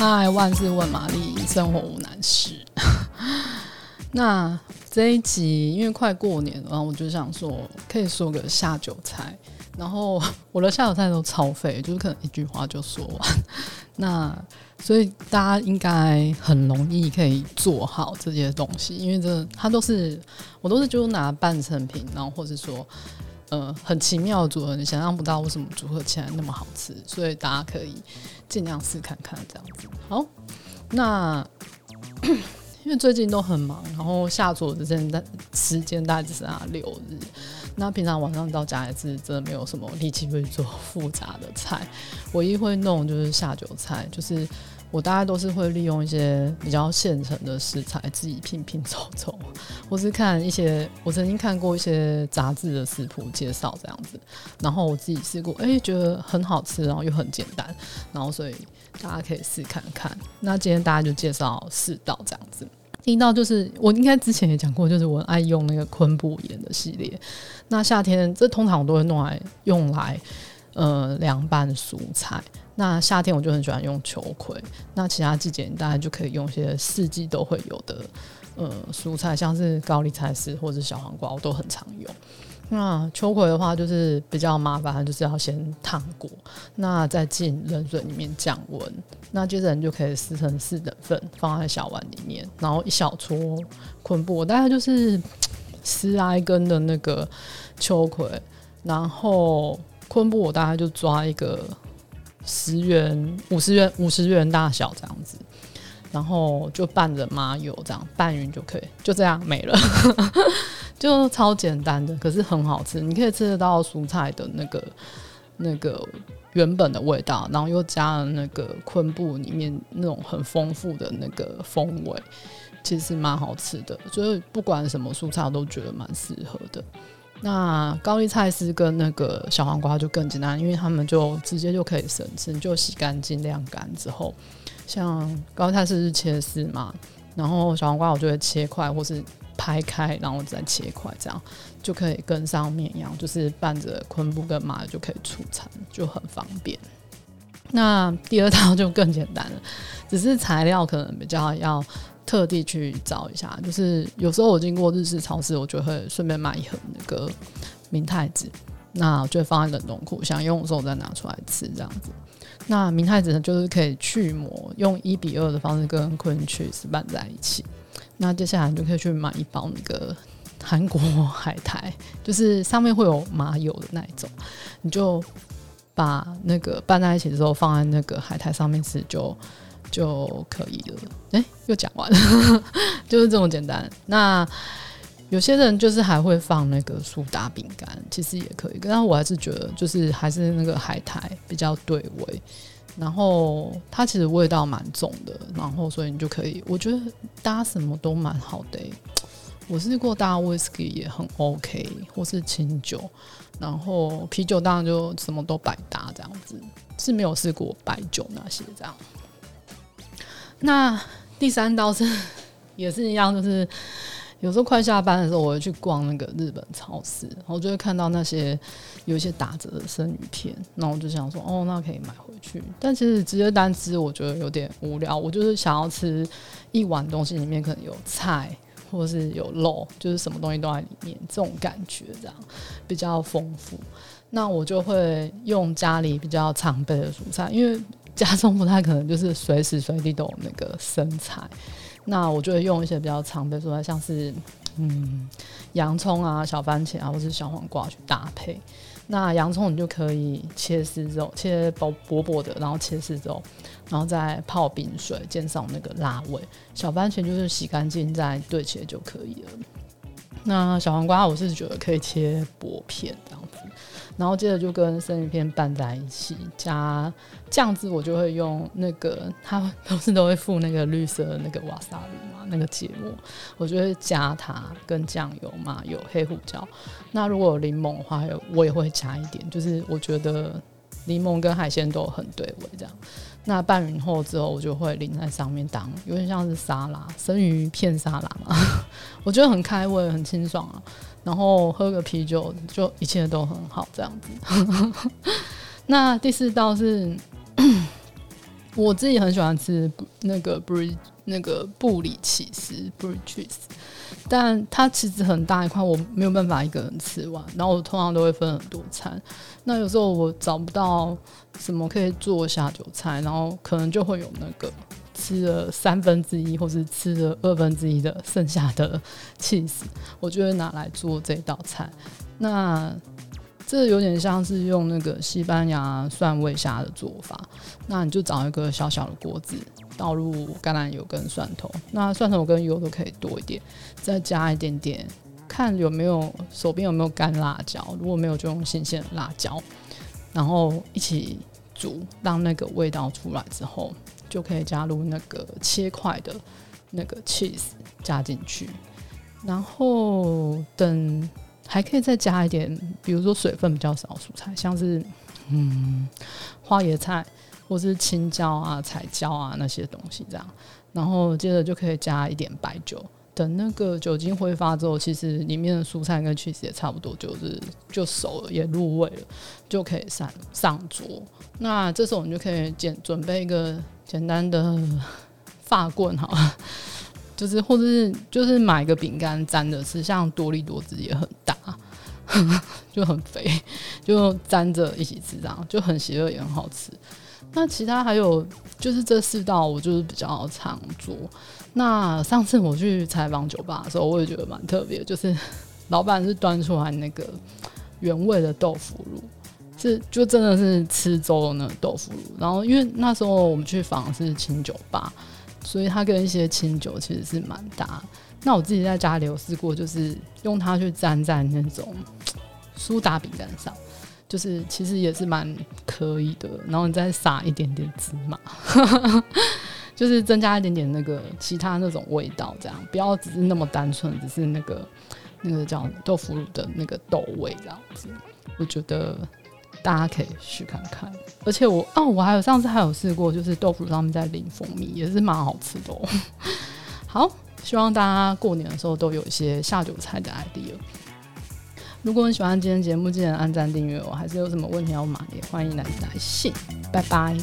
嗨，万事问玛丽，生活无难事。那这一集因为快过年了，我就想说，可以说个下酒菜。然后我的下酒菜都超费，就是可能一句话就说完。那所以大家应该很容易可以做好这些东西，因为这它都是我都是就拿半成品，然后或者说。呃，很奇妙的组合，你想象不到为什么组合起来那么好吃，所以大家可以尽量试看看这样子。好，那 因为最近都很忙，然后下厨的时间时间大概只剩下六日。那平常晚上到家也是真的没有什么力气会做复杂的菜，唯一会弄就是下酒菜，就是。我大概都是会利用一些比较现成的食材，自己拼拼凑凑，或是看一些我曾经看过一些杂志的食谱介绍这样子，然后我自己试过，哎、觉得很好吃，然后又很简单，然后所以大家可以试看看。那今天大家就介绍四道这样子，第一道就是我应该之前也讲过，就是我爱用那个昆布盐的系列。那夏天这通常我都会弄来用来呃凉拌蔬菜。那夏天我就很喜欢用秋葵，那其他季节你大概就可以用一些四季都会有的呃蔬菜，像是高丽菜丝或者小黄瓜，我都很常用。那秋葵的话就是比较麻烦，就是要先烫过，那再进冷水里面降温，那接着你就可以撕成四等份，放在小碗里面，然后一小撮昆布，我大概就是十来根的那个秋葵，然后昆布我大概就抓一个。十元、五十元、五十元大小这样子，然后就拌着麻油这样拌匀就可以，就这样没了，就超简单的，可是很好吃。你可以吃得到蔬菜的那个那个原本的味道，然后又加了那个昆布里面那种很丰富的那个风味，其实蛮好吃的。所以不管什么蔬菜，我都觉得蛮适合的。那高丽菜丝跟那个小黄瓜就更简单，因为他们就直接就可以生吃，就洗干净晾干之后，像高丽菜丝是切丝嘛，然后小黄瓜我就会切块或是拍开，然后再切块，这样就可以跟上面一样，就是拌着昆布跟麻就可以出餐，就很方便。那第二道就更简单了，只是材料可能比较要。特地去找一下，就是有时候我经过日式超市，我就会顺便买一盒那个明太子，那我就会放在冷冻库，想用的时候再拿出来吃这样子。那明太子呢，就是可以去膜，用一比二的方式跟昆曲斯拌在一起。那接下来你就可以去买一包那个韩国海苔，就是上面会有麻油的那一种，你就把那个拌在一起之后，放在那个海苔上面吃就。就可以了。哎、又讲完了，就是这么简单。那有些人就是还会放那个苏打饼干，其实也可以。但我还是觉得，就是还是那个海苔比较对味。然后它其实味道蛮重的，然后所以你就可以，我觉得搭什么都蛮好的、我试过搭 whisky 也很 OK，或是清酒，然后啤酒当然就什么都百搭这样子。是没有试过白酒那些这样。那第三道是也是一样，就是有时候快下班的时候，我会去逛那个日本超市，然后就会看到那些有一些打折的生鱼片，那我就想说，哦，那可以买回去。但其实直接单吃，我觉得有点无聊。我就是想要吃一碗东西，里面可能有菜或是有肉，就是什么东西都在里面，这种感觉这样比较丰富。那我就会用家里比较常备的蔬菜，因为。家中不太可能就是随时随地都有那个生菜，那我就会用一些比较常备蔬菜，像是嗯洋葱啊、小番茄啊，或是小黄瓜去搭配。那洋葱你就可以切丝肉，切薄薄薄的，然后切丝肉，然后再泡冰水，减少那个辣味。小番茄就是洗干净再对切就可以了。那小黄瓜我是觉得可以切薄片这样子。然后接着就跟生鱼片拌在一起，加酱汁，我就会用那个，它不是都会附那个绿色的那个瓦萨比嘛，那个芥末，我就会加它跟酱油嘛，有黑胡椒。那如果有柠檬的话，我也会加一点，就是我觉得柠檬跟海鲜都很对味这样。那拌匀后之后，我就会淋在上面当，有点像是沙拉，生鱼片沙拉嘛，我觉得很开胃，很清爽啊。然后喝个啤酒，就一切都很好，这样子。那第四道是我自己很喜欢吃那个 brie 那个布里起司 Breach 但它其实很大一块，我没有办法一个人吃完。然后我通常都会分很多餐。那有时候我找不到什么可以做下酒菜，然后可能就会有那个吃了三分之一或是吃了二分之一的剩下的起司，我就会拿来做这道菜。那这有点像是用那个西班牙蒜味虾的做法。那你就找一个小小的锅子，倒入橄榄油跟蒜头。那蒜头跟油都可以多一点，再加一点点，看有没有手边有没有干辣椒。如果没有，就用新鲜辣椒，然后一起煮，让那个味道出来之后，就可以加入那个切块的那个 cheese 加进去，然后等。还可以再加一点，比如说水分比较少的蔬菜，像是嗯花椰菜或是青椒啊、彩椒啊那些东西这样。然后接着就可以加一点白酒，等那个酒精挥发之后，其实里面的蔬菜跟 cheese 也差不多，就是就熟了，也入味了，就可以上上桌。那这时候我们就可以简准备一个简单的发棍，好了。就是，或者是就是买个饼干沾着吃，像多力多汁也很大，就很肥，就沾着一起吃，这样就很邪恶也很好吃。那其他还有就是这四道，我就是比较常做。那上次我去采访酒吧的时候，我也觉得蛮特别，就是 老板是端出来那个原味的豆腐乳，是就真的是吃粥的那个豆腐乳。然后因为那时候我们去访是清酒吧。所以它跟一些清酒其实是蛮搭。那我自己在家里有试过，就是用它去沾在那种苏打饼干上，就是其实也是蛮可以的。然后你再撒一点点芝麻，就是增加一点点那个其他那种味道，这样不要只是那么单纯，只是那个那个叫豆腐乳的那个豆味这样子。我觉得。大家可以试看看，而且我哦，我还有上次还有试过，就是豆腐乳上面再淋蜂蜜，也是蛮好吃的哦。好，希望大家过年的时候都有一些下酒菜的 idea。如果你喜欢今天节目，记得按赞订阅我。还是有什么问题要问，也欢迎来来信。拜拜。